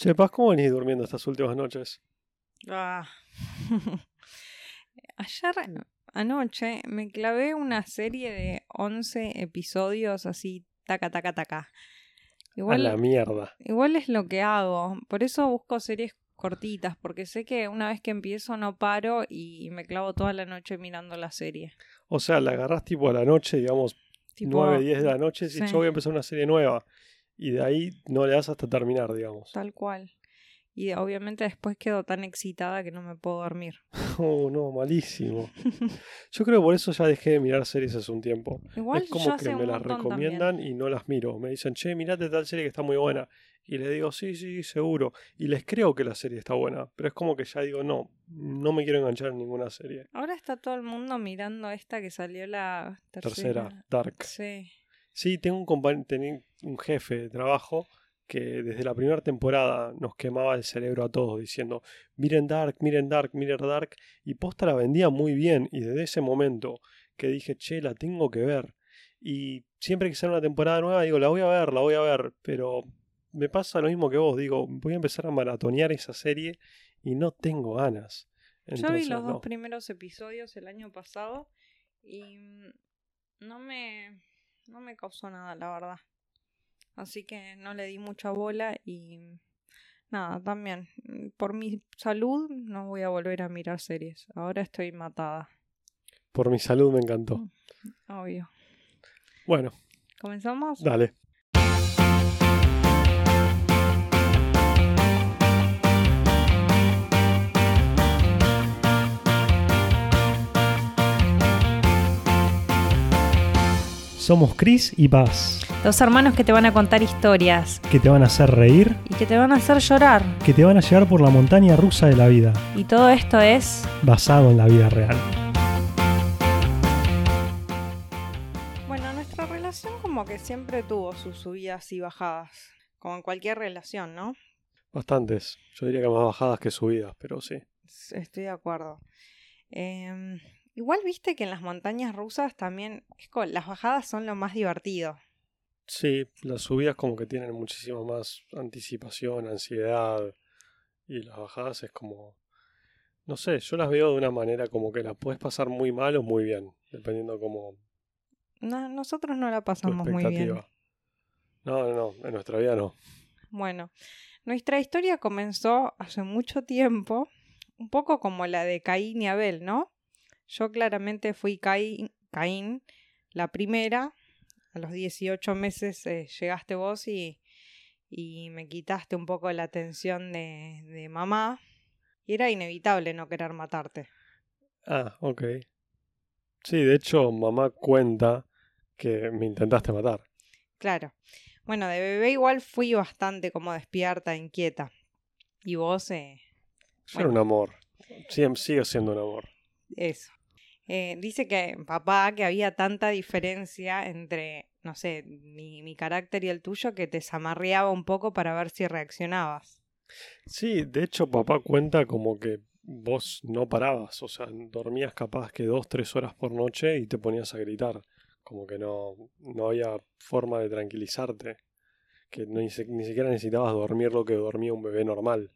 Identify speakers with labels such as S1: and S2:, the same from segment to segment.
S1: Che, Paz, ¿cómo venís durmiendo estas últimas noches?
S2: Ah. Ayer, anoche, me clavé una serie de 11 episodios así, taca, taca, taca.
S1: a la mierda.
S2: Igual es lo que hago. Por eso busco series cortitas, porque sé que una vez que empiezo no paro y me clavo toda la noche mirando la serie.
S1: O sea, la agarrás tipo a la noche, digamos, tipo, 9, 10 de la noche, y yo voy a empezar una serie nueva. Y de ahí no le das hasta terminar, digamos.
S2: Tal cual. Y obviamente después quedo tan excitada que no me puedo dormir.
S1: Oh, no, malísimo. Yo creo que por eso ya dejé de mirar series hace un tiempo.
S2: Igual
S1: es como que me las recomiendan y no las miro. Me dicen, che, mirate tal serie que está muy buena. Y les digo, sí, sí, seguro. Y les creo que la serie está buena. Pero es como que ya digo, no, no me quiero enganchar en ninguna serie.
S2: Ahora está todo el mundo mirando esta que salió la
S1: tercera. tercera Dark.
S2: Sí.
S1: Sí, tengo un, un jefe de trabajo que desde la primera temporada nos quemaba el cerebro a todos diciendo miren Dark, miren Dark, miren Dark y posta la vendía muy bien y desde ese momento que dije che la tengo que ver y siempre que sale una temporada nueva digo la voy a ver, la voy a ver pero me pasa lo mismo que vos digo voy a empezar a maratonear esa serie y no tengo ganas.
S2: Yo vi los dos primeros episodios el año pasado y no me no me causó nada la verdad Así que no le di mucha bola y nada, también por mi salud no voy a volver a mirar series. Ahora estoy matada.
S1: Por mi salud me encantó. Mm,
S2: obvio.
S1: Bueno.
S2: ¿Comenzamos?
S1: Dale. Somos Chris y Paz.
S2: Dos hermanos que te van a contar historias.
S1: Que te van a hacer reír.
S2: Y que te van a hacer llorar.
S1: Que te van a llevar por la montaña rusa de la vida.
S2: Y todo esto es...
S1: Basado en la vida real.
S2: Bueno, nuestra relación como que siempre tuvo sus subidas y bajadas. Como en cualquier relación, ¿no?
S1: Bastantes. Yo diría que más bajadas que subidas, pero sí.
S2: Estoy de acuerdo. Eh, igual viste que en las montañas rusas también las bajadas son lo más divertido.
S1: Sí, las subidas como que tienen muchísima más anticipación, ansiedad. Y las bajadas es como... No sé, yo las veo de una manera como que las puedes pasar muy mal o muy bien, dependiendo como...
S2: No, nosotros no la pasamos muy bien.
S1: No, no, no, en nuestra vida no.
S2: Bueno, nuestra historia comenzó hace mucho tiempo, un poco como la de Caín y Abel, ¿no? Yo claramente fui Caín, Caín la primera, a los 18 meses eh, llegaste vos y, y, me quitaste un poco la atención de, de, mamá. Y era inevitable no querer matarte.
S1: Ah, ok. Sí, de hecho, mamá cuenta que me intentaste matar.
S2: Claro. Bueno, de bebé igual fui bastante como despierta, inquieta. Y vos... Eh,
S1: Yo era un amor. Sí, sigo siendo un amor.
S2: Eso. Eh, dice que papá que había tanta diferencia entre, no sé, mi, mi carácter y el tuyo que te zamarreaba un poco para ver si reaccionabas.
S1: Sí, de hecho papá cuenta como que vos no parabas, o sea, dormías capaz que dos, tres horas por noche y te ponías a gritar, como que no, no había forma de tranquilizarte, que ni, ni siquiera necesitabas dormir lo que dormía un bebé normal.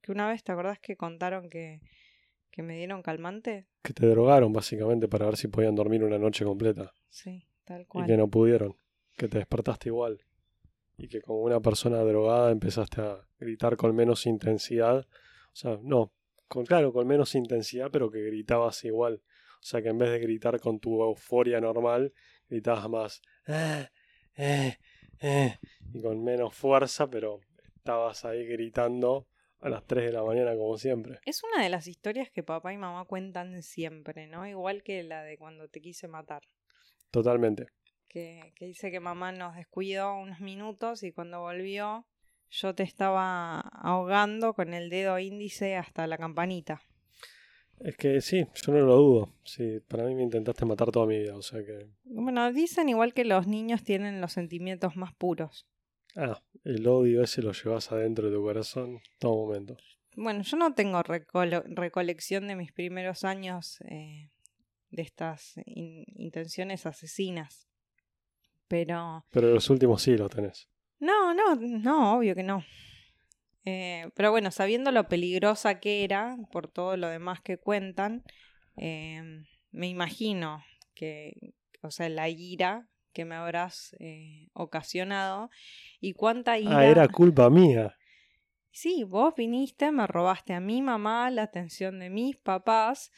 S2: Que una vez te acordás que contaron que ¿Que me dieron calmante?
S1: Que te drogaron básicamente para ver si podían dormir una noche completa.
S2: Sí, tal cual.
S1: Y que no pudieron. Que te despertaste igual. Y que como una persona drogada empezaste a gritar con menos intensidad. O sea, no, con, claro, con menos intensidad, pero que gritabas igual. O sea, que en vez de gritar con tu euforia normal, gritabas más. Eh, eh, eh, y con menos fuerza, pero estabas ahí gritando a las 3 de la mañana como siempre.
S2: Es una de las historias que papá y mamá cuentan siempre, ¿no? Igual que la de cuando te quise matar.
S1: Totalmente.
S2: Que, que dice que mamá nos descuidó unos minutos y cuando volvió yo te estaba ahogando con el dedo índice hasta la campanita.
S1: Es que sí, yo no lo dudo. Sí, para mí me intentaste matar toda mi vida, o sea que...
S2: Bueno, dicen igual que los niños tienen los sentimientos más puros.
S1: Ah, el odio ese lo llevas adentro de tu corazón todo momento.
S2: Bueno, yo no tengo recolección de mis primeros años eh, de estas intenciones asesinas. Pero.
S1: Pero los últimos sí los tenés.
S2: No, no, no, obvio que no. Eh, pero bueno, sabiendo lo peligrosa que era, por todo lo demás que cuentan, eh, me imagino que, o sea, la ira que me habrás eh, ocasionado y cuánta ira...
S1: Ah, era culpa mía.
S2: Sí, vos viniste, me robaste a mi mamá, la atención de mis papás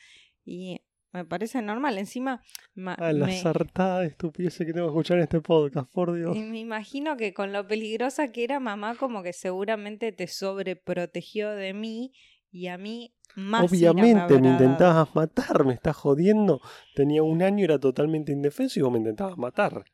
S2: y me parece normal. Encima, ma-
S1: Ah, la
S2: me-
S1: sartada de estupidez que tengo que escuchar en este podcast, por Dios.
S2: y me imagino que con lo peligrosa que era mamá, como que seguramente te sobreprotegió de mí y a mí más
S1: Obviamente me intentabas matar, me estás jodiendo. Tenía un año, era totalmente indefenso y vos me intentabas matar.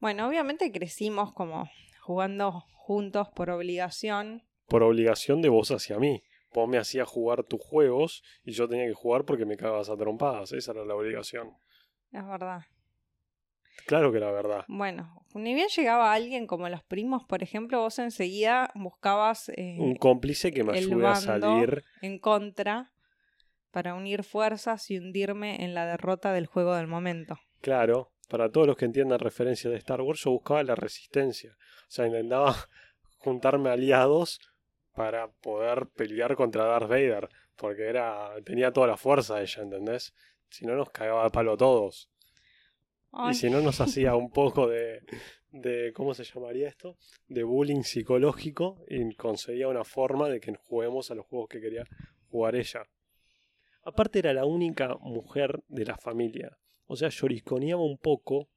S2: Bueno, obviamente crecimos como jugando juntos por obligación.
S1: Por obligación de vos hacia mí. Vos me hacías jugar tus juegos y yo tenía que jugar porque me cagabas a trompadas. Esa era la obligación.
S2: Es verdad.
S1: Claro que era verdad.
S2: Bueno, ni bien llegaba alguien como los primos, por ejemplo, vos enseguida buscabas eh,
S1: Un cómplice que me ayude a salir.
S2: en contra para unir fuerzas y hundirme en la derrota del juego del momento.
S1: Claro, para todos los que entiendan referencias de Star Wars, yo buscaba la resistencia. O sea, intentaba juntarme aliados para poder pelear contra Darth Vader. Porque era tenía toda la fuerza ella, ¿entendés? Si no nos cagaba a palo a todos.
S2: Ay,
S1: Y si no nos hacía un poco de, de, ¿cómo se llamaría esto? De bullying psicológico y conseguía una forma de que juguemos a los juegos que quería jugar ella. Aparte era la única mujer de la familia. O sea, llorisconeaba un poco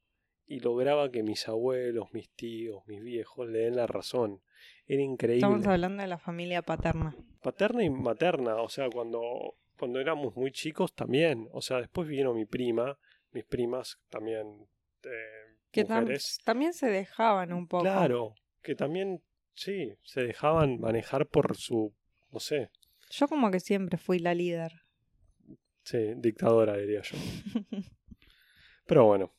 S1: y lograba que mis abuelos, mis tíos, mis viejos le den la razón. Era increíble.
S2: Estamos hablando de la familia paterna.
S1: Paterna y materna, o sea, cuando, cuando éramos muy chicos también. O sea, después vino mi prima, mis primas también eh,
S2: Que tam-
S1: mujeres.
S2: también se dejaban un poco.
S1: Claro, que también, sí, se dejaban manejar por su, no sé,
S2: Yo como que siempre fui la líder.
S1: sí, dictadora diría yo. Pero bueno,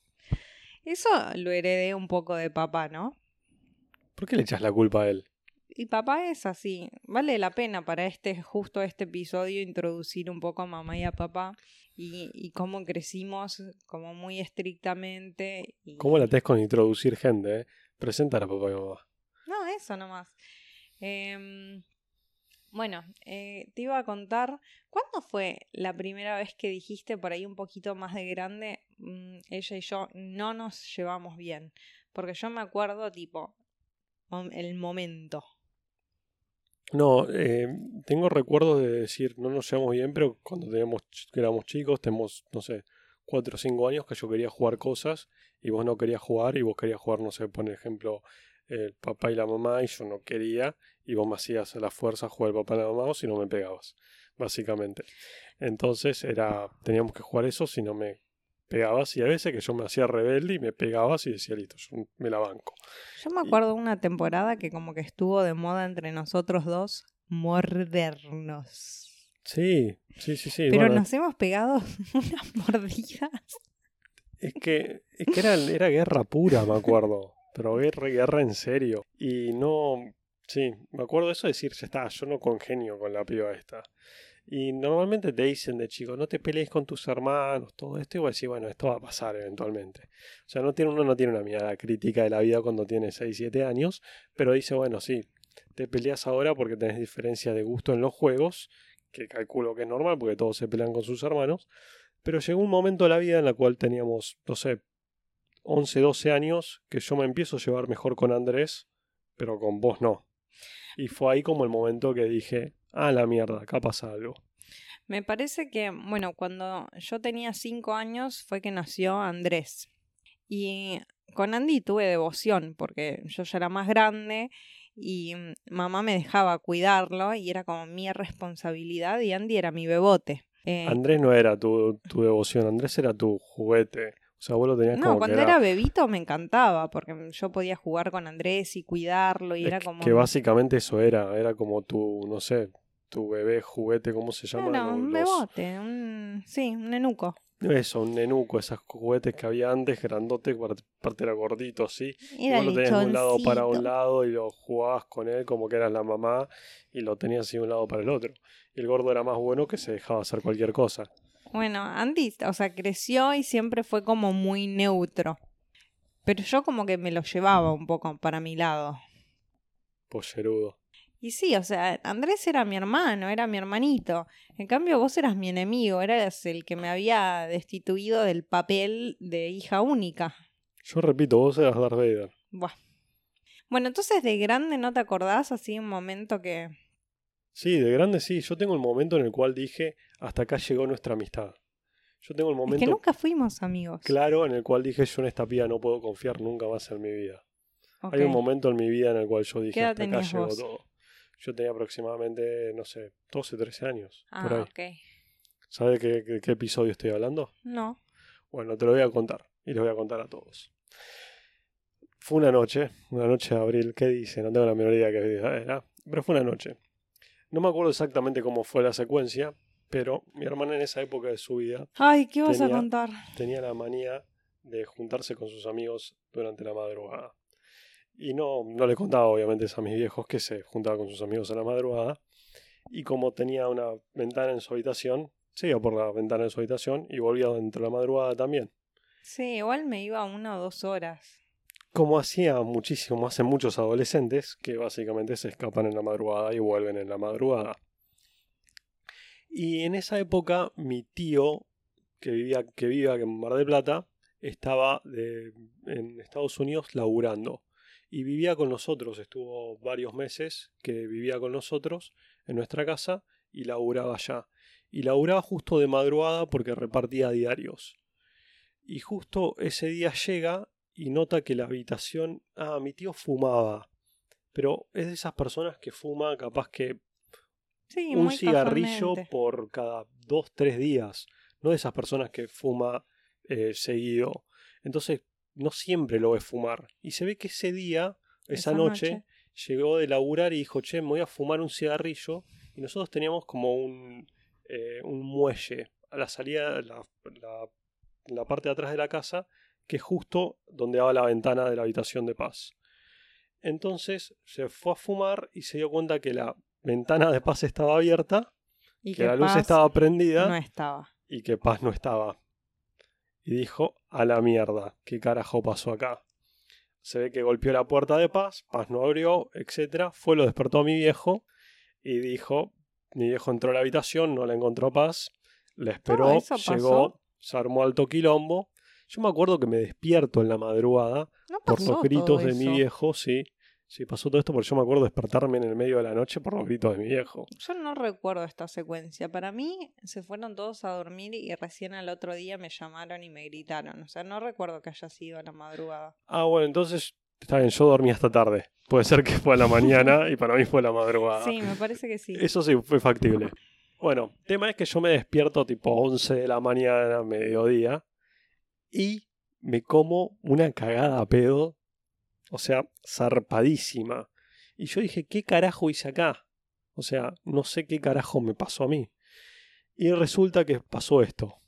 S2: Eso lo heredé un poco de papá, ¿no?
S1: ¿por qué le echas la culpa a él?
S2: Y papá es así. Vale la pena para este, justo este episodio, introducir un poco a mamá y a papá y, y cómo crecimos como muy estrictamente. Y...
S1: ¿Cómo la tenés con introducir gente, eh? Presentar a papá y mamá.
S2: No, eso nomás. Em, bueno, eh, te iba a contar, ¿cuándo fue la primera vez que dijiste por ahí un poquito más de grande, mm, ella y yo no nos llevamos bien? Porque yo me acuerdo tipo el momento.
S1: No, eh, tengo recuerdos de decir, no nos llevamos bien, pero cuando teníamos, éramos chicos, tenemos, no sé, cuatro o cinco años que yo quería jugar cosas y vos no querías jugar y vos querías jugar, no sé, por ejemplo, el papá y la mamá y yo no quería y vos me hacías a la fuerza jugar el papá y la mamá o si no me pegabas, básicamente. Entonces era, teníamos que jugar eso si no me pegabas y a veces que yo me hacía rebelde y me pegabas y decía, listo, yo me la banco.
S2: Yo me
S1: Y-
S2: acuerdo una temporada que como que estuvo de moda entre nosotros dos mordernos.
S1: Sí, sí, sí, sí.
S2: Pero
S1: bueno,
S2: nos hemos pegado unas mordidas.
S1: Es que, es que era, era guerra pura, me acuerdo. Pero guerra, guerra en serio. Y no. Sí, me acuerdo de eso de decir, ya está, yo no congenio con la piba esta. Y normalmente te dicen de chico, no te pelees con tus hermanos, todo esto, y vos decís, bueno, esto va a pasar eventualmente. O sea, no tiene, uno no tiene una mirada crítica de la vida cuando tiene 6, 7 años, pero dice, bueno, sí, te peleas ahora porque tenés diferencia de gusto en los juegos, que calculo que es normal porque todos se pelean con sus hermanos, pero llegó un momento de la vida en la cual teníamos, no sé, 11, 12 años, que yo me empiezo a llevar mejor con Andrés, pero con vos no. Y fue ahí como el momento que dije, ah, la mierda, acá pasa algo.
S2: Me parece que, bueno, cuando yo tenía cinco años fue que nació Andrés. Y con Andy tuve devoción porque yo ya era más grande y mamá me dejaba cuidarlo y era como mi responsabilidad y Andy era mi bebote. Eh,
S1: Andrés no era tu, tu devoción, Andrés era tu juguete. O sea, vos lo tenías
S2: no,
S1: como
S2: cuando
S1: que
S2: era...
S1: era,
S2: bebito me encantaba porque yo podía jugar con Andrés y cuidarlo y
S1: es
S2: era como...
S1: que básicamente eso era, era como tu, no sé, tu bebé juguete, ¿cómo se llama? Los-
S2: un
S1: los-
S2: bebote, un... sí, un nenuco.
S1: Eso, un nenuco, esos juguetes que había antes, grandote, parte era gordito así. Y vos lo tenías de un lado para un lado y lo jugabas con él como que eras la mamá y lo tenías así de un lado para el otro. Y el gordo era más bueno que se dejaba hacer cualquier cosa.
S2: Bueno, Andy, o sea, creció y siempre fue como muy neutro. Pero yo como que me lo llevaba un poco para mi lado.
S1: Pollerudo.
S2: Y sí, o sea, Andrés era mi hermano, era mi hermanito. En cambio, vos eras mi enemigo, eras el que me había destituido del papel de hija única.
S1: Yo repito, vos eras Darth Vader.
S2: Buah. Bueno, entonces de grande no te acordás así un momento que...
S1: Sí, de grande sí. Yo tengo el momento en el cual dije, hasta acá llegó nuestra amistad. Yo tengo el
S2: Es
S1: momento
S2: que nunca fuimos amigos.
S1: claro en el cual dije, yo en esta piba no puedo confiar nunca más en mi vida. Hay un momento en mi vida en el cual yo dije,
S2: ¿Qué edad
S1: hasta acá llegó
S2: vos?
S1: todo. Yo tenía aproximadamente, no sé, 12, 13 años.
S2: Ah,
S1: por ahí.
S2: ok.
S1: ¿Sabes de qué, qué- qué episodio estoy hablando?
S2: No.
S1: Bueno, te lo voy a contar. Y lo voy a contar a todos. Fue una noche, una noche de abril, ¿qué dice? No tengo la menor idea qué día era, pero fue una noche. No me acuerdo exactamente cómo fue la secuencia, pero mi hermana en esa época de su vida
S2: Ay, ¿qué vas a
S1: Tenía-
S2: contar?
S1: tenía la manía de juntarse con sus amigos durante la madrugada. Y no, no le contaba obviamente a mis viejos que se juntaba con sus amigos a la madrugada. Y como tenía una ventana en su habitación, se iba por la ventana de su habitación y volvía dentro de la madrugada también.
S2: Sí, igual me iba una o dos horas.
S1: Como hacía muchísimo, hacen muchos adolescentes que básicamente se escapan en la madrugada y vuelven en la madrugada. Y en esa época mi tío, que vivía, que vivía en Mar del Plata, estaba en Estados Unidos laburando. Y vivía con nosotros, estuvo varios meses que vivía con nosotros en nuestra casa y laburaba allá. Y laburaba justo de madrugada porque repartía diarios. Y justo ese día llega y nota que la habitación... Ah, mi tío fumaba. Pero es de esas personas que fuma capaz que
S2: Sí,
S1: un cigarrillo
S2: casualmente.
S1: por cada dos, tres días. No de esas personas que fuma eh, seguido. Entonces, no siempre lo ve fumar. Y se ve que ese día, esa,
S2: Esa
S1: noche,
S2: noche.
S1: llegó de laburar y dijo, che, me voy a fumar un cigarrillo. Y nosotros teníamos como un, eh, un muelle a la salida, la, la, la parte de atrás de la casa, que es justo donde daba la ventana de la habitación de paz. Entonces se fue a fumar y se dio cuenta que la ventana de paz estaba abierta,
S2: Y
S1: que la luz estaba prendida
S2: No estaba.
S1: y que paz no estaba. Y dijo, a la mierda, ¿qué carajo pasó acá? Se ve que golpeó la puerta de paz, paz no abrió, etc. Fue, lo despertó a mi viejo y dijo, mi viejo entró a la habitación, no la encontró paz, le esperó,
S2: pasó.
S1: llegó, se armó alto quilombo. Yo me acuerdo que me despierto en la madrugada
S2: No
S1: por los gritos de mi viejo, sí. Sí, pasó todo esto porque yo me acuerdo despertarme en el medio de la noche por los gritos de mi viejo.
S2: Yo no recuerdo esta secuencia. Para mí se fueron todos a dormir y recién al otro día me llamaron y me gritaron. O sea, no recuerdo que haya sido a la madrugada.
S1: Ah, bueno, entonces está bien, yo dormí hasta tarde. Puede ser que fue a la mañana y para mí fue a la madrugada.
S2: Sí, me parece que sí.
S1: Eso sí, fue factible. Bueno, tema es que yo me despierto tipo 11 de la mañana, mediodía, y me como una cagada a pedo, o sea, zarpadísima. Y yo dije, ¿qué carajo hice acá? O sea, no sé qué carajo me pasó a mí. Y resulta que pasó esto.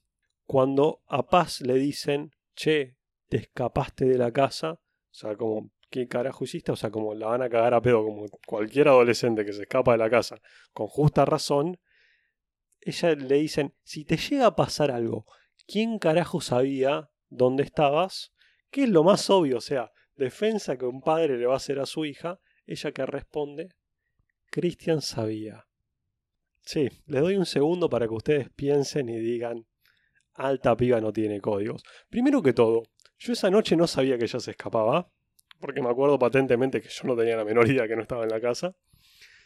S1: Cuando a Paz le dicen, che, te escapaste de la casa, o sea, como, ¿qué carajo hiciste? O sea, como la van a cagar a pedo, como cualquier adolescente que se escapa de la casa, con justa razón, ella le dicen, si te llega a pasar algo, ¿quién carajo sabía dónde estabas? Que es lo más obvio, o sea, defensa que un padre le va a hacer a su hija, ella que responde, Cristian sabía. Sí, les doy un segundo para que ustedes piensen y digan, alta piba no tiene códigos. Primero que todo, yo esa noche no sabía que ella se escapaba, porque me acuerdo patentemente que yo no tenía la menor idea que no estaba en la casa.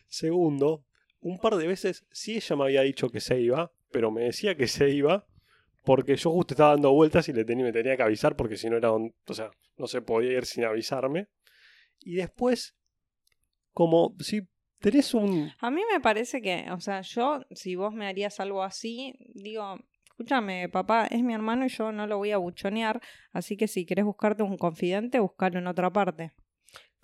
S1: Segundo, un par de veces sí ella me había dicho que se iba, pero me decía que se iba porque yo justo estaba dando vueltas y le tenía, me tenía que avisar porque si no era, un- o sea, no se podía ir sin avisarme. Y después, como si tenés un...
S2: A mí me parece que, o sea, yo, si vos me harías algo así, digo, escúchame, papá, es mi hermano y yo no lo voy a buchonear, así que si querés buscarte un confidente, buscalo en otra parte.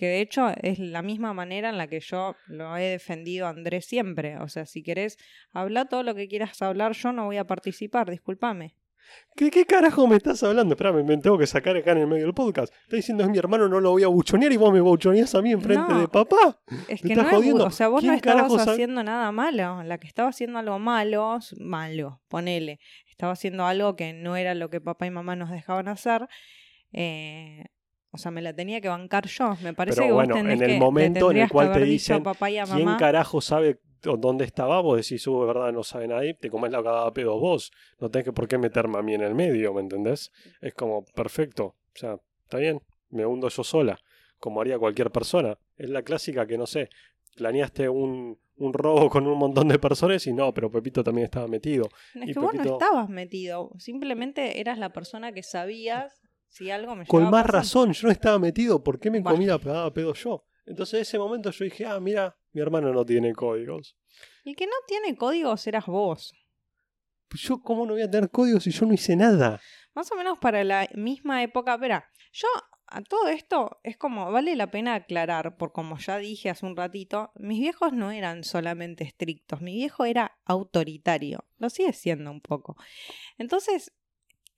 S2: Que de hecho es la misma manera en la que yo lo he defendido a Andrés siempre. O sea, si querés hablar todo lo que quieras hablar, yo no voy a participar, discúlpame.
S1: ¿Qué, ¿Qué carajo me estás hablando? Espera, me tengo que sacar acá en el medio del podcast. Está diciendo es mi hermano, no lo voy a buchonear y vos me buchoneás a mí enfrente
S2: No.
S1: de papá.
S2: Es
S1: ¿Me
S2: que
S1: estás
S2: no
S1: jodiendo?
S2: o sea, vos no
S1: ¿Quién
S2: estabas haciendo nada malo. La que estaba haciendo algo malo, malo, ponele. Estaba haciendo algo que no era lo que papá y mamá nos dejaban hacer. eh, o sea, me la tenía que bancar yo. Me parece
S1: Pero
S2: que
S1: bueno,
S2: vos
S1: en el
S2: que,
S1: momento en el cual te dicen,
S2: a papá y a
S1: ¿Quién carajo sabe dónde estaba? Vos decís, uh, de verdad, no sabe nadie, te comes la cagada a pedo vos. No tenés que por qué meterme a mí en el medio, ¿me entendés? Es como, perfecto. O sea, está bien, me hundo yo sola, como haría cualquier persona. Es la clásica que, no sé, planeaste un, un robo con un montón de personas y no, pero Pepito también estaba metido.
S2: Es
S1: y
S2: que vos no estabas metido, simplemente eras la persona que sabías si algo me
S1: Con más razón, yo no estaba metido, ¿por qué me
S2: Bueno.
S1: comí la cagada a pedo yo? Entonces en ese momento yo dije, ah, mira, mi hermano no tiene códigos.
S2: El que no tiene códigos eras vos.
S1: Pues Yo, ¿cómo no voy a tener códigos si yo no hice nada?
S2: Más o menos para la misma época. Verá, yo a todo esto es como, vale la pena aclarar, por como ya dije hace un ratito, mis viejos no eran solamente estrictos, mi viejo era autoritario, lo sigue siendo un poco. Entonces,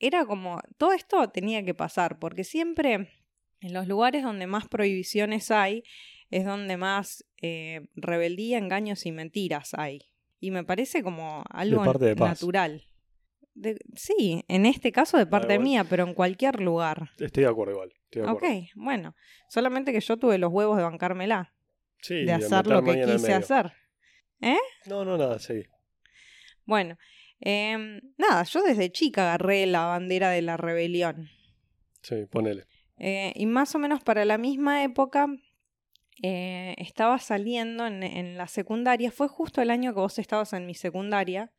S2: era como, todo esto tenía que pasar, porque siempre en los lugares donde más prohibiciones hay, es donde más eh, rebeldía, engaños y mentiras hay. Y me parece como algo
S1: parte de
S2: natural. De- sí, en este caso de parte
S1: igual.
S2: mía, pero en cualquier lugar.
S1: Estoy de acuerdo igual. Estoy de
S2: Ok, bueno. Solamente que yo tuve los huevos de bancármela,
S1: Sí,
S2: de hacer lo que quise hacer.
S1: No, no, nada, sí.
S2: Bueno, em, nada, yo desde chica agarré la bandera de la rebelión.
S1: Sí, ponele.
S2: Eh, y más o menos para la misma época eh, estaba saliendo en, en la secundaria. Fue justo el año que vos estabas en mi secundaria.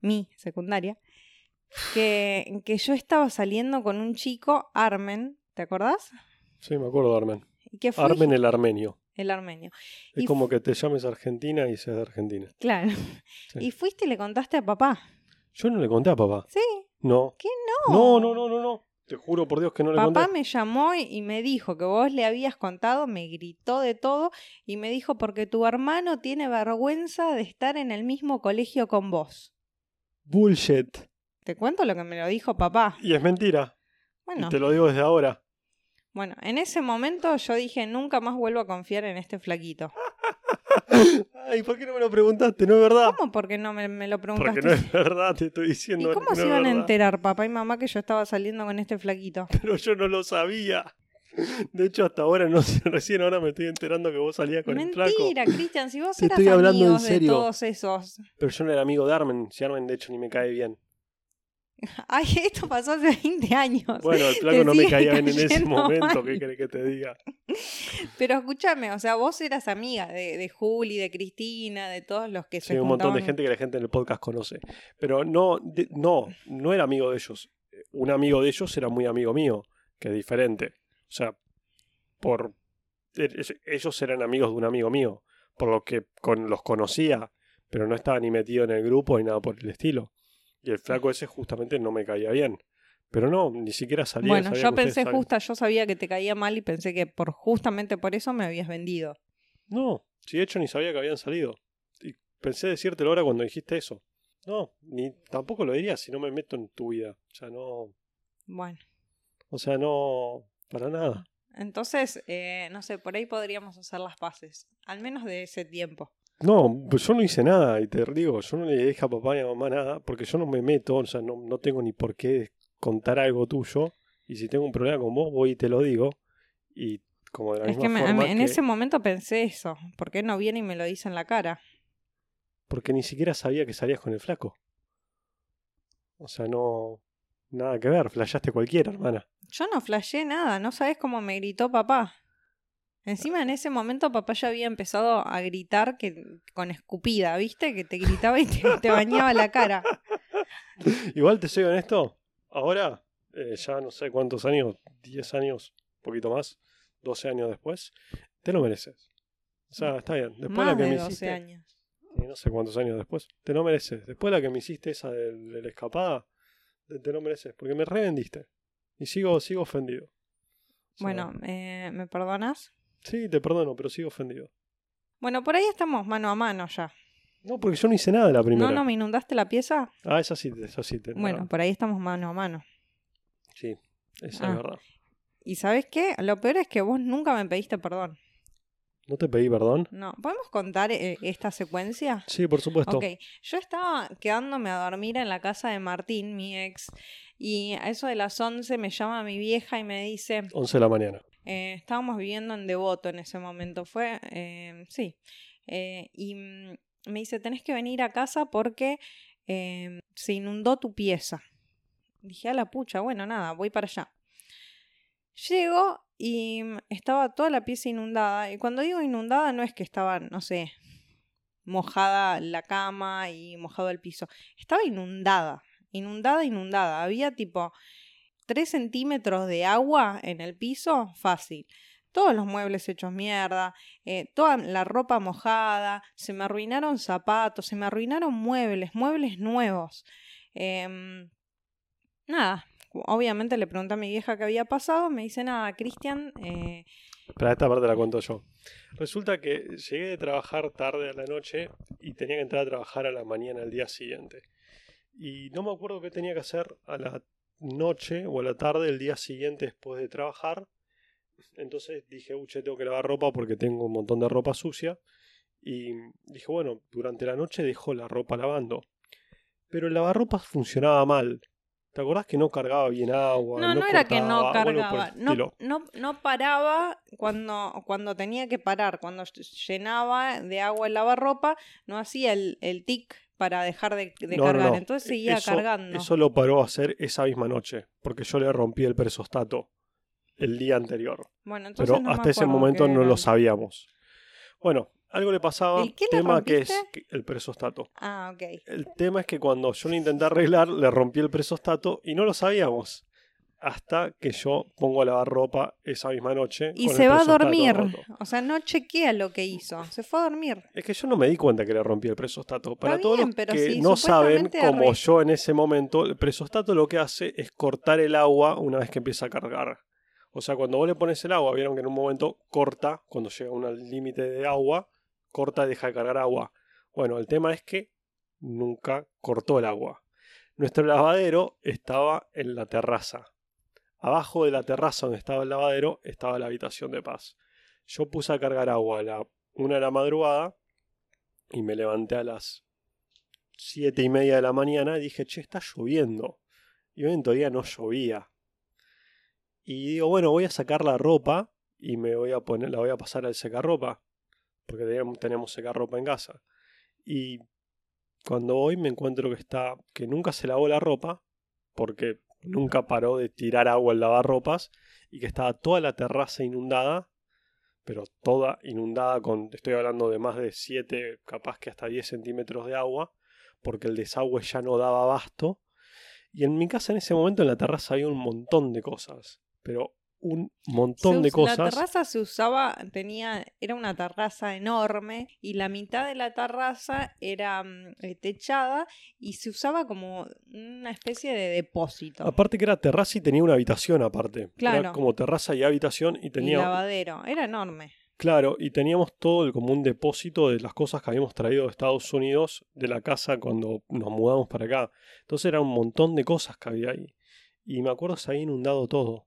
S2: Mi secundaria. Que, que yo estaba saliendo con un chico, Armen. ¿Te acordás?
S1: Sí, me acuerdo de Armen.
S2: Y que fue
S1: Armen el armenio.
S2: El armenio.
S1: Es
S2: Y
S1: como que te llames Argentina y seas de Argentina.
S2: Claro.
S1: Sí.
S2: Y fuiste y le contaste a papá.
S1: Yo no le conté a papá.
S2: Sí.
S1: No.
S2: ¿Qué
S1: No, no, no, no, no. Te juro por Dios que no le
S2: Papá
S1: conté.
S2: me llamó y- y me dijo que vos le habías contado, me gritó de todo y me dijo porque tu hermano tiene vergüenza de estar en el mismo colegio con vos.
S1: Bullshit.
S2: Te cuento lo que me lo dijo papá.
S1: Y es mentira.
S2: Bueno,
S1: Y te lo digo desde ahora.
S2: Bueno, en ese momento yo dije nunca más vuelvo a confiar en este flaquito.
S1: Ay, ¿por qué no me lo preguntaste? No es verdad.
S2: ¿Cómo porque no me, me lo preguntaste?
S1: Porque no es verdad, te estoy
S2: ¿Y
S1: diciendo
S2: cómo
S1: que
S2: se iban a enterar papá y mamá que yo estaba saliendo con este flaquito?
S1: Pero yo no lo sabía. De hecho, hasta ahora no recién ahora me estoy enterando que vos salías con el flaco.
S2: Mentira, Cristian, si vos
S1: Te
S2: eras
S1: estoy hablando en
S2: amigos de todos esos.
S1: Pero yo no era amigo de Armen. Si Armen, de hecho, ni me cae bien.
S2: Ay, esto pasó hace 20 años.
S1: Bueno, el flaco no me caía bien en ese momento.
S2: mal.
S1: ¿Qué querés que te diga?
S2: Pero escúchame, o sea, vos eras amiga de, de Juli, de Cristina, de todos los que
S1: Sí,
S2: se
S1: un montón de gente que la gente en el podcast conoce. Pero no, de- no, no era amigo de ellos. Un amigo de ellos era muy amigo mío, que es diferente. O sea, por es- ellos eran amigos de un amigo mío, por lo que con, los conocía, pero no estaba ni metido en el grupo ni nada por el estilo. Y el flaco ese justamente no me caía bien. Pero no, ni siquiera salía.
S2: Bueno, yo pensé justa, yo sabía que te caía mal y pensé que por justamente por eso me habías vendido.
S1: No, si de hecho ni sabía que habían salido. Y pensé decírtelo ahora cuando dijiste eso. No, ni tampoco lo diría si no me meto en tu vida. O sea, no.
S2: Bueno,
S1: O sea, no. Para nada.
S2: entonces, eh, no sé, por ahí podríamos hacer las paces, al menos de ese tiempo.
S1: No, pues yo no hice nada. Y te digo, yo no le dije a papá ni a mamá nada. Porque yo no me meto. O sea, no, no tengo ni por qué contar algo tuyo. Y si tengo un problema con vos, voy y te lo digo. Y como de la
S2: Es
S1: misma
S2: que me-
S1: forma
S2: en
S1: que-
S2: ese momento pensé eso. ¿Por qué no viene y me lo dice en la cara?
S1: Porque ni siquiera sabía que salías con el flaco. O sea, no. Nada que ver. Flashaste cualquiera, hermana.
S2: Yo no flashé nada, no sabes cómo me gritó papá. Encima en ese momento papá ya había empezado a gritar que con escupida, ¿viste? Que te gritaba y te, te bañaba la cara.
S1: Igual te soy honesto, ahora, eh, ya no sé cuántos años, 10 años, un poquito más, 12 años después, te lo mereces. O sea, está bien. Después
S2: Más
S1: la que
S2: de
S1: me
S2: 12
S1: hiciste,
S2: años.
S1: sí, no sé cuántos años después, te lo mereces. Después la que me hiciste esa de, la escapada, te, te lo mereces, porque me revendiste. Y sigo, sigo ofendido. O sea,
S2: Bueno, eh, ¿me perdonas?
S1: Sí, te perdono, pero sigo ofendido.
S2: Bueno, por ahí estamos mano a mano ya.
S1: No, porque yo no hice nada la primera.
S2: ¿No, no me inundaste la pieza?
S1: Ah, esa sí, esa sí. Te,
S2: Bueno, por ahí estamos mano a mano.
S1: Sí, esa
S2: Ah.
S1: es verdad.
S2: ¿Y sabes qué? Lo peor es que vos nunca me pediste perdón.
S1: ¿No te pedí perdón?
S2: No, ¿podemos contar eh, esta secuencia?
S1: Sí, por supuesto.
S2: Ok, yo estaba quedándome a dormir en la casa de Martín, mi ex, Y a eso de las 11 me llama mi vieja y me dice,
S1: 11 de la mañana.
S2: Eh, estábamos viviendo en Devoto en ese momento, fue, eh, sí, Eh, y mm, me dice, tenés que venir a casa porque se inundó tu pieza. Dije, a la pucha, bueno, nada, voy para allá. Llego y mm, estaba toda la pieza inundada. Y cuando digo inundada no es que estaba, no sé, mojada la cama y mojado el piso. Estaba inundada, inundada, inundada. Había tipo 3 centímetros de agua en el piso, fácil. Todos los muebles hechos mierda, eh, toda la ropa mojada, se me arruinaron zapatos, se me arruinaron muebles, muebles nuevos. Em, nada, obviamente le pregunté a mi vieja qué había pasado, me dice nada, Cristian, eh,
S1: Pero esta parte la cuento yo. Resulta que llegué de trabajar tarde a la noche y tenía que entrar a trabajar a la mañana al día siguiente. Y no me acuerdo qué tenía que hacer a la noche o a la tarde del día siguiente después de trabajar. Entonces dije, uche, tengo que lavar ropa porque tengo un montón de ropa sucia. Y dije, bueno, durante la noche dejo la ropa lavando. Pero el lavarropas funcionaba mal. ¿Te acordás que no cargaba bien agua?
S2: No, no, era que no
S1: el
S2: cargaba, no, no, no paraba cuando, cuando tenía que parar, cuando llenaba de agua el lavarropa, no hacía el, el tic para dejar de, de
S1: No, no,
S2: cargar,
S1: no.
S2: entonces seguía
S1: Eso-
S2: cargando.
S1: Eso lo paró a hacer esa misma noche, porque yo le rompí el presostato el día anterior.
S2: Bueno, entonces
S1: Pero hasta ese momento no lo sabíamos. Bueno, algo le pasaba.
S2: ¿El qué le
S1: tema que es el presostato.
S2: Ah, ok.
S1: El tema es que cuando yo lo intenté arreglar, le rompí el presostato y no lo sabíamos. Hasta que yo pongo a lavar ropa esa misma noche.
S2: Y se va a dormir, o sea, no chequea lo que hizo, se fue a dormir.
S1: Es que yo no me di cuenta que le rompí el presostato. Para todos los
S2: pero
S1: que no saben, como yo en ese momento, el presostato lo que hace es cortar el agua una vez que empieza a cargar. O sea, cuando vos le pones el agua, vieron que en un momento corta, cuando llega a un límite de agua, corta y deja de cargar agua. Bueno, el tema es que nunca cortó el agua. Nuestro lavadero estaba en la terraza. Abajo de la terraza donde estaba el lavadero estaba la habitación de paz. Yo puse a cargar agua a la una de la madrugada y me levanté a las siete y media de la mañana y dije, che, está lloviendo. Y hoy en teoría no llovía. Y digo, bueno, voy a sacar la ropa y me voy a poner, la voy a pasar al secarropa. Porque tenemos secarropa en casa. Y cuando voy me encuentro que está, que nunca se lavó la ropa, porque nunca paró de tirar agua al lavarropas, y que estaba toda la terraza inundada, pero toda inundada con, estoy hablando de más de 7, capaz que hasta 10 centímetros de agua, porque el desagüe ya no daba abasto. Y en mi casa en ese momento en la terraza había un montón de cosas, pero un montón
S2: Se
S1: de cosas.
S2: La terraza se usaba, tenía, era una terraza enorme y la mitad de la terraza era mm, eh, techada y se usaba como una especie de depósito.
S1: Aparte que era terraza y tenía una habitación aparte. Era
S2: Claro.
S1: como terraza y habitación y
S2: y
S1: tenía...
S2: lavadero, era enorme.
S1: Claro, y teníamos todo el, como un depósito de las cosas que habíamos traído de Estados Unidos de la casa cuando nos mudamos para acá. Entonces era un montón de cosas que había ahí. Y me acuerdo se había inundado todo.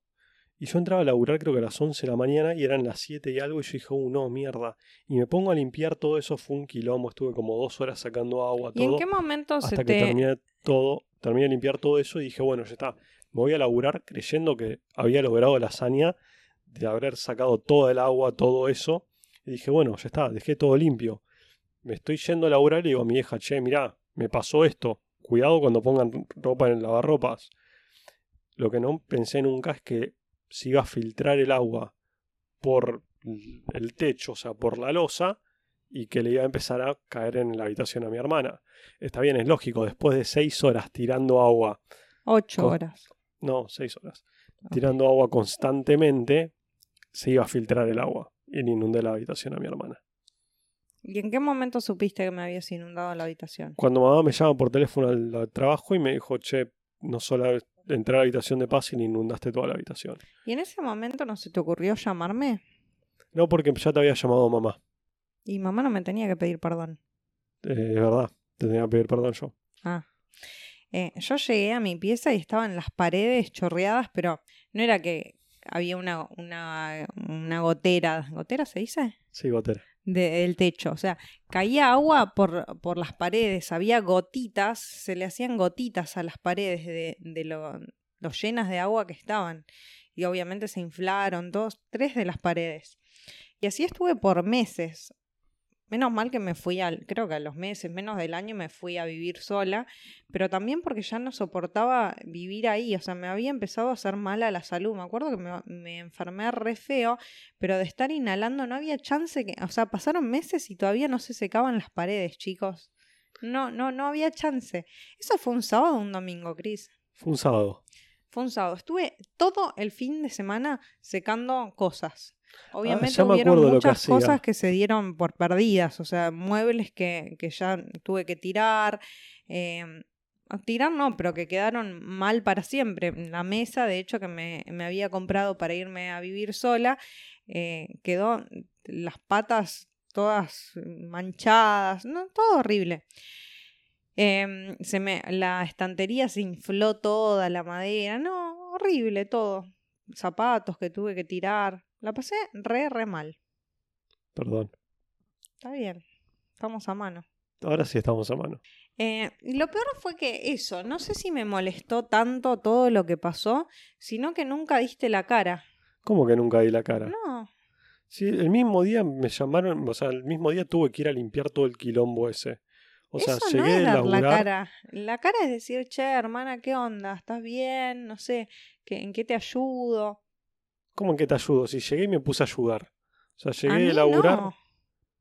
S1: Y yo entraba a laburar creo que a las 11 de la mañana y eran las 7 y algo y yo dije, uh, no, mierda. Y me pongo a limpiar todo eso, fue un quilombo, estuve como dos horas sacando agua,
S2: ¿Y en
S1: todo.
S2: qué momento
S1: Hasta
S2: se
S1: que
S2: te...
S1: terminé todo, terminé de limpiar todo eso y dije, bueno, ya está. Me voy a laburar creyendo que había logrado la hazaña de haber sacado toda el agua, todo eso. Y dije, bueno, ya está, dejé todo limpio. Me estoy yendo a laburar y le digo a mi hija, che, mirá, me pasó esto. Cuidado cuando pongan ropa en el lavarropas. Lo que no pensé nunca es que se iba a filtrar el agua por el techo, o sea, por la losa, y que le iba a empezar a caer en la habitación a mi hermana. Está bien, es lógico, después de seis horas tirando agua,
S2: Ocho
S1: con-
S2: horas.
S1: no, seis horas, tirando agua constantemente, se iba a filtrar el agua y le inundé la habitación a mi hermana.
S2: ¿Y en qué momento supiste que me habías inundado la habitación?
S1: Cuando mamá me llama por teléfono al, al trabajo y me dijo, che, no solo entré a la habitación de paz y le inundaste toda la habitación.
S2: ¿Y en ese momento no se te ocurrió llamarme?
S1: No, porque ya te había llamado mamá.
S2: Y mamá no me tenía que pedir perdón.
S1: Eh, es verdad, te tenía que pedir perdón yo.
S2: Ah. Eh, yo llegué a mi pieza y estaban las paredes chorreadas, pero no era que había una, una, una gotera. ¿Gotera se dice?
S1: Sí, gotera.
S2: De- del techo. O sea, caía agua por, por las paredes, había gotitas, se le hacían gotitas a las paredes de, de lo, llenas de agua que estaban. Y obviamente se inflaron dos, tres de las paredes. Y así estuve por meses. Menos mal que me fui al, creo que a los meses, menos del año me fui a vivir sola, pero también porque ya no soportaba vivir ahí, o sea, me había empezado a hacer mal a la salud. Me acuerdo que me, me enfermé re feo, pero de estar inhalando no había chance que, o sea, pasaron meses y todavía no se secaban las paredes, chicos. No, no, no había chance. Eso fue un sábado o un domingo, Cris.
S1: Fue un sábado.
S2: Fue un sábado. Estuve todo el fin de semana secando cosas. Obviamente
S1: ya me
S2: hubieron
S1: que
S2: muchas cosas que se dieron por perdidas, o sea, muebles que, que ya tuve que tirar. eh, tirar no, pero que quedaron mal para siempre. La mesa, de hecho, que me, me había comprado para irme a vivir sola, eh, quedó las patas todas manchadas, no, todo horrible. Em, se me, la estantería se infló toda, la madera, no, horrible todo. Zapatos que tuve que tirar. La pasé re, re mal.
S1: Perdón.
S2: Está bien, estamos a mano.
S1: Ahora sí estamos a mano.
S2: Eh, lo peor fue que eso, no sé si me molestó tanto todo lo que pasó, sino que nunca diste la cara.
S1: ¿Cómo que nunca di la cara?
S2: No,
S1: Sí, el mismo día me llamaron, o sea, el mismo día tuve que ir a limpiar todo el quilombo ese. O sea,
S2: eso no
S1: llegué
S2: es
S1: de
S2: dar la cara. La cara es decir, che, hermana, ¿qué onda? ¿Estás bien? No sé, ¿qué, ¿en qué te ayudo?
S1: ¿Cómo en qué te ayudo? Si llegué y me puse a ayudar. O sea,
S2: A
S1: llegué
S2: mí
S1: de laburar.
S2: no.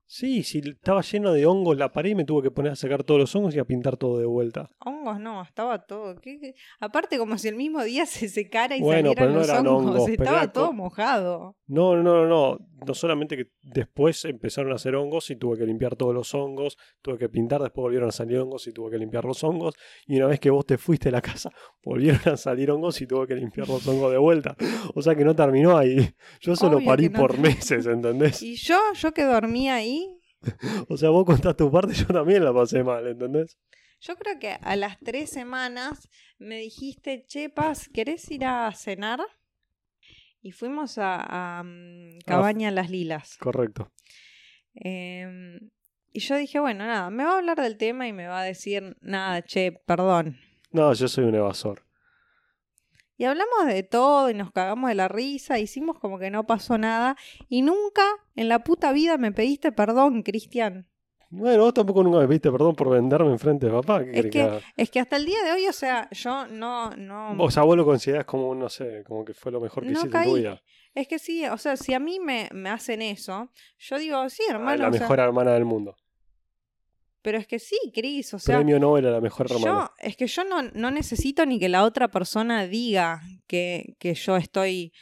S1: Sí, si estaba lleno de hongos la pared y me tuve que poner a sacar todos los hongos y a pintar todo de vuelta.
S2: Hongos no, estaba todo. ¿qué- qué? Aparte, como si el mismo día se secara y
S1: Bueno,
S2: salieran
S1: pero no
S2: los
S1: eran
S2: hongos.
S1: hongos,
S2: estaba todo mojado.
S1: No, no, no, no. No solamente que después empezaron a hacer hongos y tuve que limpiar todos los hongos, tuve que pintar, después volvieron a salir hongos y tuve que limpiar los hongos. Y una vez que vos te fuiste de la casa, volvieron a salir hongos y tuve que limpiar los hongos de vuelta. O sea que no terminó ahí. Yo solo
S2: Obvio
S1: parí
S2: no
S1: por meses, ¿entendés?
S2: Y yo, yo que dormía ahí,
S1: O sea, vos contás tu parte, yo también la pasé mal, ¿entendés?
S2: yo creo que a las tres semanas me dijiste, che, Paz, ¿querés ir a cenar? Y fuimos a, a, mm, Cabaña Las Lilas.
S1: Correcto.
S2: Em, y yo dije, bueno, nada, me va a hablar del tema y me va a decir, nada, che, perdón.
S1: No, yo soy un evasor.
S2: Y hablamos de todo y nos cagamos de la risa, hicimos como que no pasó nada y nunca en la puta vida me pediste perdón, Cristian.
S1: Bueno, vos tampoco nunca me pediste perdón por venderme enfrente de papá. ¿Qué
S2: Es
S1: que
S2: es que hasta el día de hoy, o sea, yo no, no,
S1: O sea, vos lo considerás como, no sé, como que fue lo mejor que
S2: No
S1: hiciste en tu vida.
S2: es que sí, o sea, si a mí me, me hacen eso, yo digo, sí,
S1: Ah,
S2: hermano,
S1: la
S2: o sea,
S1: mejor hermana del mundo.
S2: pero es que sí, Cris, o sea,
S1: Premio Nobel a la mejor hermana.
S2: yo, es que yo no, no necesito ni que la otra persona diga que, que yo estoy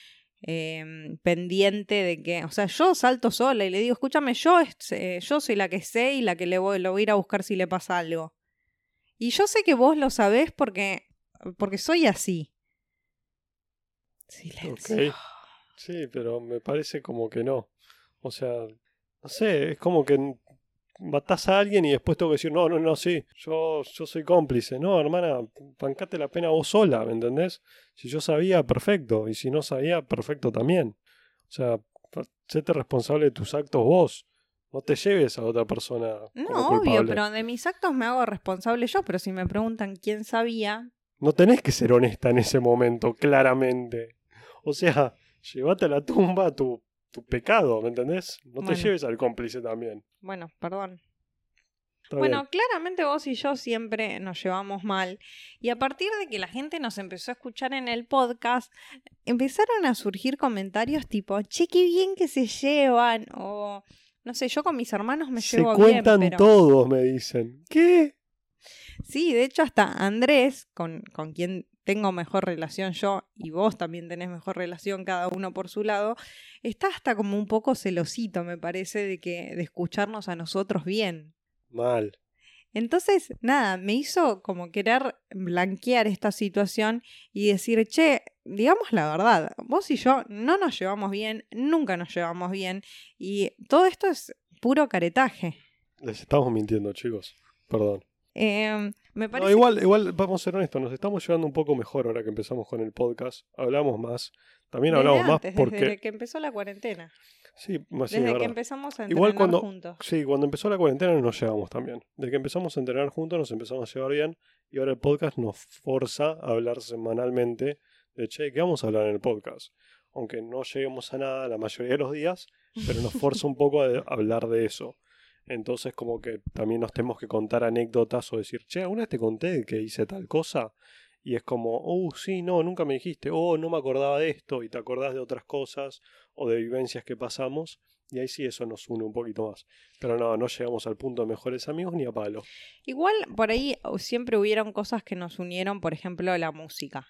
S2: eh, pendiente de que, o sea, yo salto sola y le digo, escúchame, yo, eh, yo soy la que sé y la que le voy, lo voy a ir a buscar si le pasa algo. Y yo sé que vos lo sabés porque, porque soy así. Silencio.
S1: Sí, pero me parece como que no. O sea, no sé, es como que matás a alguien y después tengo que decir, no, no, no, sí, yo, yo soy cómplice. No, hermana, bancate la pena vos sola, ¿me entendés? Si yo sabía, perfecto. Y si no sabía, perfecto también. O sea, séte responsable de tus actos vos. No te lleves a otra persona. como
S2: No, obvio,
S1: culpable.
S2: pero de mis actos me hago responsable yo, pero si me preguntan quién sabía,
S1: No tenés que ser honesta en ese momento, claramente. O sea, llévate a la tumba tu, tu pecado, ¿me entendés? No te
S2: Bueno.
S1: lleves al cómplice también.
S2: bueno, perdón.
S1: Está
S2: Bueno,
S1: bien.
S2: claramente vos y yo siempre nos llevamos mal. Y a partir de que la gente nos empezó a escuchar en el podcast, empezaron a surgir comentarios tipo, che, qué bien que se llevan. O, no sé, yo con mis hermanos me
S1: Se
S2: llevo
S1: cuentan
S2: bien, pero...
S1: todos, me dicen. ¿Qué?
S2: Sí, de hecho hasta Andrés, con, con quien tengo mejor relación yo, y vos también tenés mejor relación cada uno por su lado, está hasta como un poco celosito, me parece, de que, de escucharnos a nosotros bien.
S1: Mal.
S2: Entonces, nada, me hizo como querer blanquear esta situación y decir, che, digamos la verdad, vos y yo no nos llevamos bien, nunca nos llevamos bien, y todo esto es puro caretaje.
S1: Les estamos mintiendo, chicos. Perdón.
S2: Eh, me parece
S1: No, igual, igual, vamos a ser honestos, nos estamos llevando un poco mejor ahora que empezamos con el podcast. Hablamos más. También
S2: desde
S1: hablamos
S2: antes,
S1: más porque.
S2: desde que empezó la cuarentena.
S1: Sí, más
S2: desde
S1: es
S2: que empezamos a entrenar
S1: Igual cuando-
S2: juntos.
S1: Sí, cuando empezó la cuarentena no nos llevamos tan bien. Desde que empezamos a entrenar juntos nos empezamos a llevar bien y ahora el podcast nos forza a hablar semanalmente de, che, ¿qué vamos a hablar en el podcast? Aunque no lleguemos a nada la mayoría de los días, pero nos forza un poco a hablar de eso. Entonces como que también nos tenemos que contar anécdotas o decir, che, ¿alguna vez te conté que hice tal cosa? Y es como, oh, sí, no, nunca me dijiste, oh, no me acordaba de esto, y te acordás de otras cosas o de vivencias que pasamos, y ahí sí eso nos une un poquito más. Pero no, no llegamos al punto de mejores amigos ni a palo.
S2: Igual por ahí siempre hubieron cosas que nos unieron, por ejemplo, la música.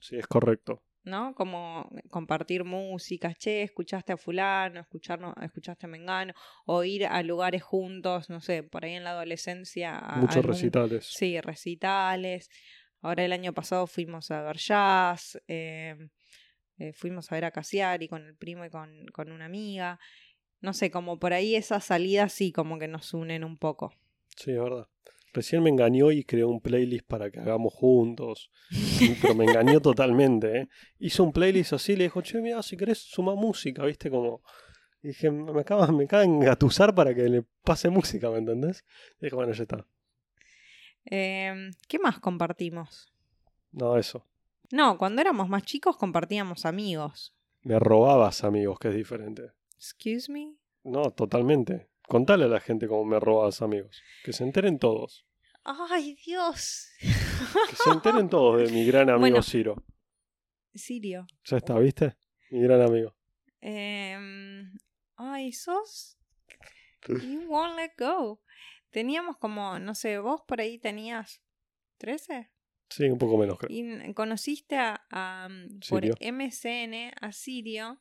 S1: Sí, es correcto.
S2: ¿No? Como compartir música, che, escuchaste a fulano, escucharnos, escuchaste a Mengano, o ir a lugares juntos, no sé, por ahí en la adolescencia.
S1: Muchos
S2: algún-
S1: recitales.
S2: Sí, recitales. Ahora el año pasado fuimos a ver jazz, eh, eh, fuimos a ver a Casiari con el primo y con, con una amiga. No sé, como por ahí esas salidas sí como que nos unen un poco.
S1: Sí, es verdad. Recién me engañó y creó un playlist para que hagamos juntos. Pero me engañó totalmente, ¿eh? Hizo un playlist así, le dijo, che, mira, si querés suma música, ¿viste? Como... Y dije, me acaba, me acaba de engatusar para que le pase música, ¿me entendés? Y dije, bueno, ya está.
S2: Eh, ¿Qué más compartimos?
S1: No, eso.
S2: No, cuando éramos más chicos compartíamos amigos.
S1: Me robabas amigos, que es diferente.
S2: Excuse me.
S1: No, totalmente. Contale a la gente cómo me robabas amigos. Que se enteren todos.
S2: Ay, Dios.
S1: Que se enteren todos de mi gran amigo
S2: Bueno.
S1: Ciro.
S2: Sirio.
S1: Ya está, ¿viste? Mi gran amigo.
S2: Em, ay, sos. You won't let go. Teníamos como, no sé, vos por ahí tenías 13
S1: Sí, un poco menos, creo.
S2: y conociste a, a, mm, por
S1: Sirio.
S2: MSN a Sirio.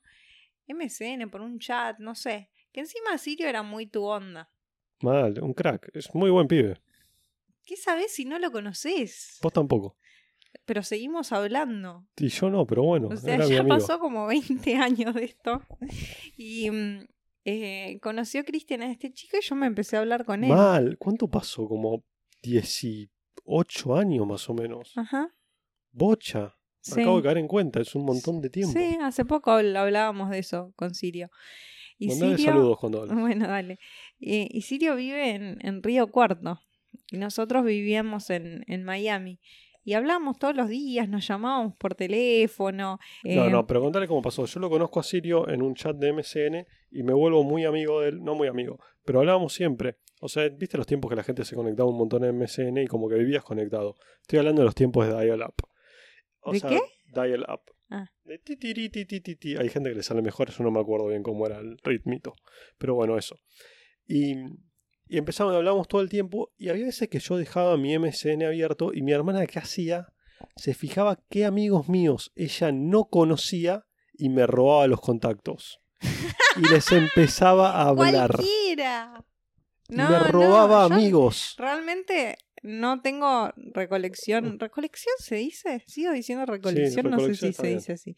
S2: MSN por un chat, no sé. Que encima Sirio era muy tu onda.
S1: Mal, un crack. Es muy buen pibe.
S2: ¿Qué sabes si no lo conoces?
S1: Vos tampoco.
S2: Pero seguimos hablando.
S1: Y yo no, pero bueno,
S2: O sea,
S1: era
S2: ya pasó como 20 años de esto. Y mm, eh, conoció a Cristian a este chico y yo me empecé a hablar con él.
S1: Mal. ¿Cuánto pasó? Como 18 años más o menos.
S2: Ajá.
S1: Bocha.
S2: Sí.
S1: Acabo de caer en cuenta, es un montón de tiempo.
S2: Sí, hace poco habl- hablábamos de eso con Sirio. Y
S1: Mandale
S2: Sirio,
S1: saludos cuando hables.
S2: bueno, dale. Y, y Sirio vive en, en Río Cuarto. Y nosotros vivíamos en, en Miami. Y hablábamos todos los días, nos llamábamos por teléfono.
S1: No,
S2: eh,
S1: no, pero contale cómo pasó. Yo lo conozco a Sirio en un chat de MSN y me vuelvo muy amigo de él. No muy amigo, pero hablábamos siempre. O sea, viste los tiempos que la gente se conectaba un montón en MSN y como que vivías conectado. Estoy hablando de los tiempos de dial-up. O
S2: ¿De
S1: sea,
S2: qué?
S1: Dial-up.
S2: Ah.
S1: Hay gente que le sale mejor, yo no me acuerdo bien cómo era el ritmito. Pero bueno, eso. Y, y empezamos, hablábamos todo el tiempo y había veces que yo dejaba mi MSN abierto y mi hermana, ¿qué hacía? Se fijaba qué amigos míos ella no conocía y me robaba los contactos. Y les empezaba a hablar.
S2: ¡Cualquiera!
S1: Y me robaba amigos.
S2: Realmente no tengo recolección. ¿Recolección se dice? Sigo diciendo recolección, no sé si se
S1: bien.
S2: dice así.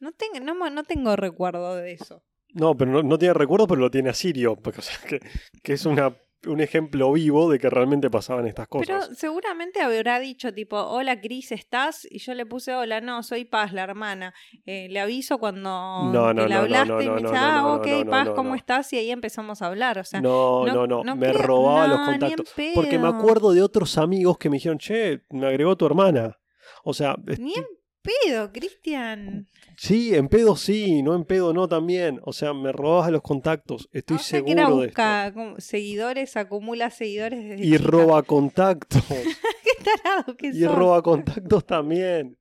S2: No tengo, no, no tengo recuerdo de eso.
S1: No, pero no, no tiene recuerdo, pero lo tiene a Sirio. Porque, o sea, que, que es una, un ejemplo vivo de que realmente pasaban estas cosas.
S2: Pero seguramente habrá dicho tipo, hola Cris, ¿estás? Y yo le puse, hola, no, soy Paz, la hermana. Eh, le aviso cuando
S1: No, no,
S2: hablaste
S1: no,
S2: y me dice, ah, ok, Paz, ¿cómo estás? Y ahí empezamos a hablar. O sea,
S1: no,
S2: no-
S1: no, me
S2: creo-
S1: robaba los contactos. Porque me acuerdo de otros amigos que me dijeron, che, me agregó tu hermana. O sea,
S2: ni en pedo, Cristian.
S1: sí, en pedo sí, no en pedo no también. O sea, me robabas los contactos. Estoy
S2: o sea que era
S1: seguro de esto.
S2: busca seguidores, acumula seguidores desde
S1: Y
S2: chica.
S1: roba contactos.
S2: Qué tarado que
S1: y
S2: sos.
S1: roba contactos también.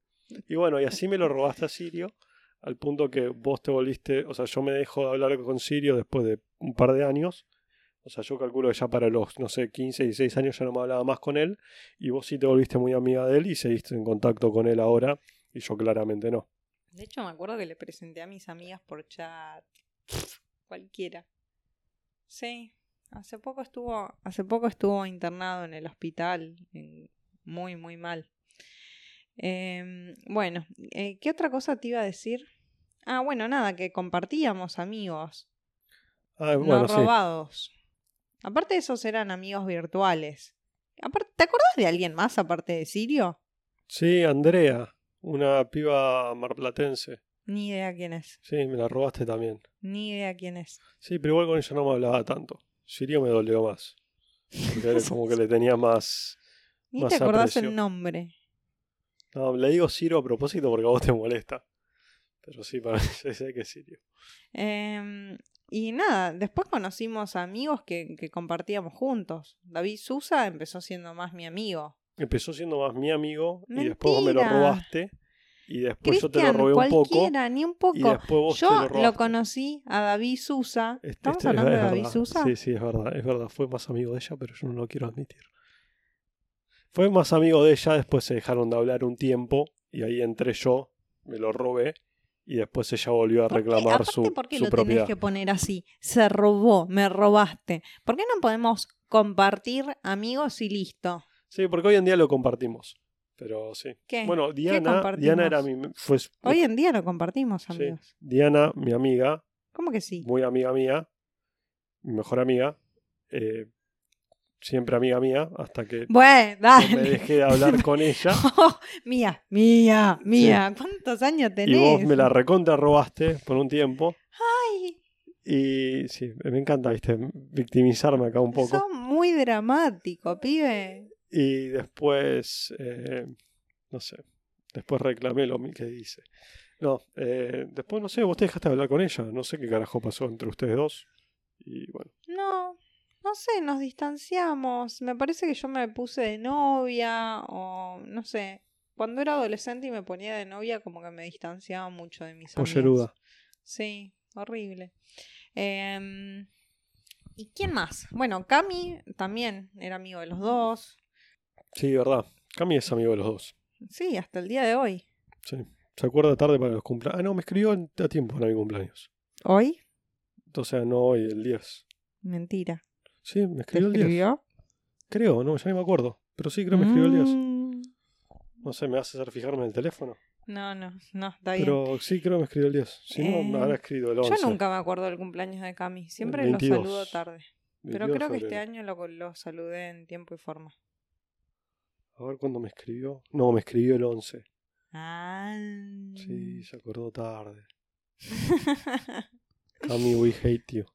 S1: Y bueno, y así me lo robaste a Sirio, al punto que vos te volviste, o sea, yo me dejo de hablar con Sirio después de un par de años. O sea, yo calculo que ya para los, no sé, 15, 16 años ya no me hablaba más con él. Y vos sí te volviste muy amiga de él y seguiste en contacto con él ahora. Y yo claramente no.
S2: De hecho, me acuerdo que le presenté a mis amigas por chat. Cualquiera. Sí. Hace poco estuvo, hace poco estuvo internado en el hospital. en- muy, muy mal. Em, bueno, eh, ¿qué otra cosa te iba a decir? Ah, bueno, nada, que compartíamos amigos,
S1: Ah, bueno,
S2: no
S1: sí.
S2: robados. Aparte de esos eran amigos virtuales. ¿Te acordás de alguien más aparte de Sirio?
S1: Sí, Andrea, una piba marplatense.
S2: Ni idea quién es.
S1: Sí, me la robaste también.
S2: Ni idea quién es.
S1: Sí, pero igual con ella no me hablaba tanto. Sirio me dolió más. Porque era como que le tenía más.
S2: Ni
S1: Más
S2: te acordás
S1: aprecio.
S2: el nombre.
S1: No, le digo Sirio a propósito porque a vos te molesta. Pero sí, para mí sé que es Sirio.
S2: Em, y nada, después conocimos amigos que, que compartíamos juntos. David Sousa empezó siendo más mi amigo.
S1: Empezó siendo más mi amigo y después vos me lo robaste. Y después yo te lo robé un poco.
S2: ni un
S1: Y
S2: poco.
S1: después vos
S2: Yo
S1: te lo
S2: conocí a David Sousa.
S1: Este-
S2: ¿Estamos
S1: este-
S2: hablando
S1: es
S2: de David
S1: verdad.
S2: Sousa?
S1: Sí, sí, es verdad, es verdad. Fue más amigo de ella, pero yo no lo quiero admitir. Fue más amigo de ella, después se dejaron de hablar un tiempo y ahí entré yo, me lo robé y después ella volvió a
S2: ¿Por qué?
S1: reclamar su,
S2: ¿por qué
S1: su
S2: lo
S1: propiedad.
S2: tenés que poner así? Se robó, me robaste. ¿Por qué no podemos compartir amigos y listo?
S1: Sí, porque hoy en día lo compartimos. Pero sí.
S2: ¿Qué?
S1: Bueno,
S2: ¿Qué
S1: Diana? Diana era mi. Fue,
S2: Hoy en día lo compartimos,
S1: sí,
S2: amigos.
S1: Diana, mi amiga,
S2: ¿Cómo que sí?
S1: muy amiga mía, mi mejor amiga, eh, siempre amiga mía, hasta que
S2: Bueno,
S1: no me
S2: dale.
S1: dejé de hablar con ella.
S2: mía, mía, mía. ¿Cuántos años tenés?
S1: Y vos me la recontra robaste por un tiempo.
S2: Ay,
S1: Y sí, me encanta, viste, victimizarme acá un poco.
S2: sos muy dramático, pibe.
S1: Y después, eh, no sé, después reclamé lo que dice. No, eh, después no sé, vos te dejaste de hablar con ella. No sé qué carajo pasó entre ustedes dos. Y bueno,
S2: No, no sé, nos distanciamos. Me parece que yo me puse de novia o no sé. Cuando era adolescente y me ponía de novia, como que me distanciaba mucho de mis amigos. Sí, horrible. Em, ¿Y quién más? Bueno, Cami también era amigo de los dos.
S1: Sí, verdad. Cami es amigo de los dos.
S2: Sí, hasta el día de hoy.
S1: Sí. Se acuerda tarde para los cumpleaños. Ah, no, me escribió a tiempo para mi cumpleaños.
S2: ¿Hoy?
S1: O sea, no hoy, el 10.
S2: Mentira.
S1: Sí, me
S2: ¿Te
S1: escribió el 10.
S2: escribió?
S1: Creo, no, ya ni me acuerdo. Pero sí, creo que me escribió el 10.
S2: Mm,
S1: No sé, me hace hacer fijarme en el teléfono.
S2: No, no, no, está bien.
S1: Pero sí, creo que me escribió el 10. Si no, me
S2: Eh,
S1: habrá escrito el 11.
S2: Yo nunca me acuerdo del cumpleaños de Cami. Siempre lo
S1: 22.
S2: saludo tarde. Pero
S1: 22 de
S2: creo que este
S1: febrero.
S2: año lo, lo saludé en tiempo y forma.
S1: A ver cuándo me escribió. No, me escribió el 11.
S2: Ah.
S1: Sí, se acordó tarde. Cami, we hate you.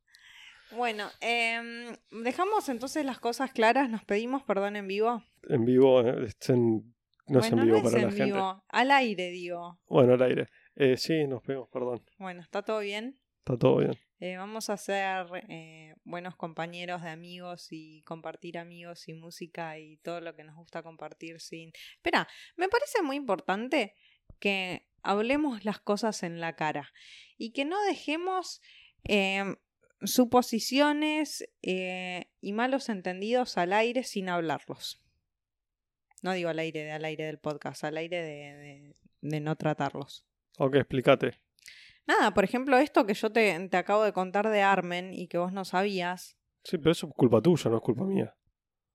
S2: bueno, em, dejamos entonces las cosas claras. Nos pedimos perdón en vivo.
S1: En vivo, eh, es en- no es en
S2: bueno,
S1: vivo
S2: no es
S1: para la
S2: en
S1: gente.
S2: vivo. Al aire, digo.
S1: Bueno, al aire. Eh, sí, nos pedimos perdón.
S2: Bueno, ¿está todo bien?
S1: Está todo bien.
S2: Eh, vamos a ser eh, buenos compañeros de amigos y compartir amigos y música y todo lo que nos gusta compartir sin... Espera, me parece muy importante que hablemos las cosas en la cara y que no dejemos eh, suposiciones eh, y malos entendidos al aire sin hablarlos. No digo al aire, al aire del podcast, al aire de, de- de no tratarlos.
S1: Ok, explícate.
S2: Nada, por ejemplo, esto que yo te, te acabo de contar de Armen y que vos no sabías.
S1: Sí, pero eso es culpa tuya, no es culpa mía.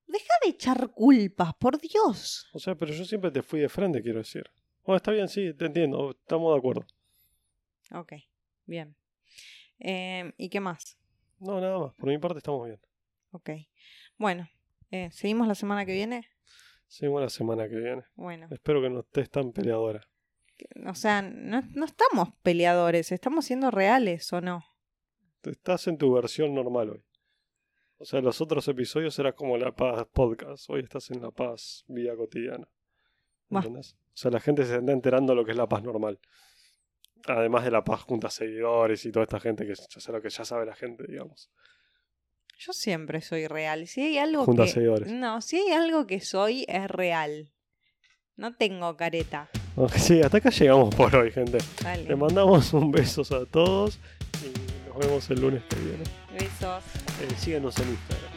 S2: Deja de echar culpas, por Dios.
S1: O sea, pero yo siempre te fui de frente, quiero decir. Bueno, está bien, sí, te entiendo. Estamos de acuerdo.
S2: Ok, bien. Eh, ¿Y qué más?
S1: No, nada más. Por mi parte estamos bien.
S2: Ok. Bueno, eh, ¿seguimos la semana que viene?
S1: Seguimos la semana que viene.
S2: Bueno,
S1: Espero que no estés tan peleadora.
S2: O sea, no, no estamos peleadores, estamos siendo reales o no.
S1: Estás en tu versión normal hoy. O sea, los otros episodios era como La Paz Podcast. Hoy estás en La Paz Vida Cotidiana. ¿Entendés? O sea, la gente se está enterando lo que es La Paz normal. Además de La Paz junto a seguidores y toda esta gente que ya sé lo que ya sabe la gente, digamos.
S2: Yo siempre soy real. Si hay algo
S1: Junto a
S2: que.
S1: seguidores.
S2: No, si hay algo que soy, es real. No tengo careta.
S1: Sí, hasta acá llegamos por hoy, gente.
S2: Dale.
S1: Les mandamos un beso a todos y nos vemos el lunes que viene.
S2: Besos.
S1: Eh, síguenos en Instagram.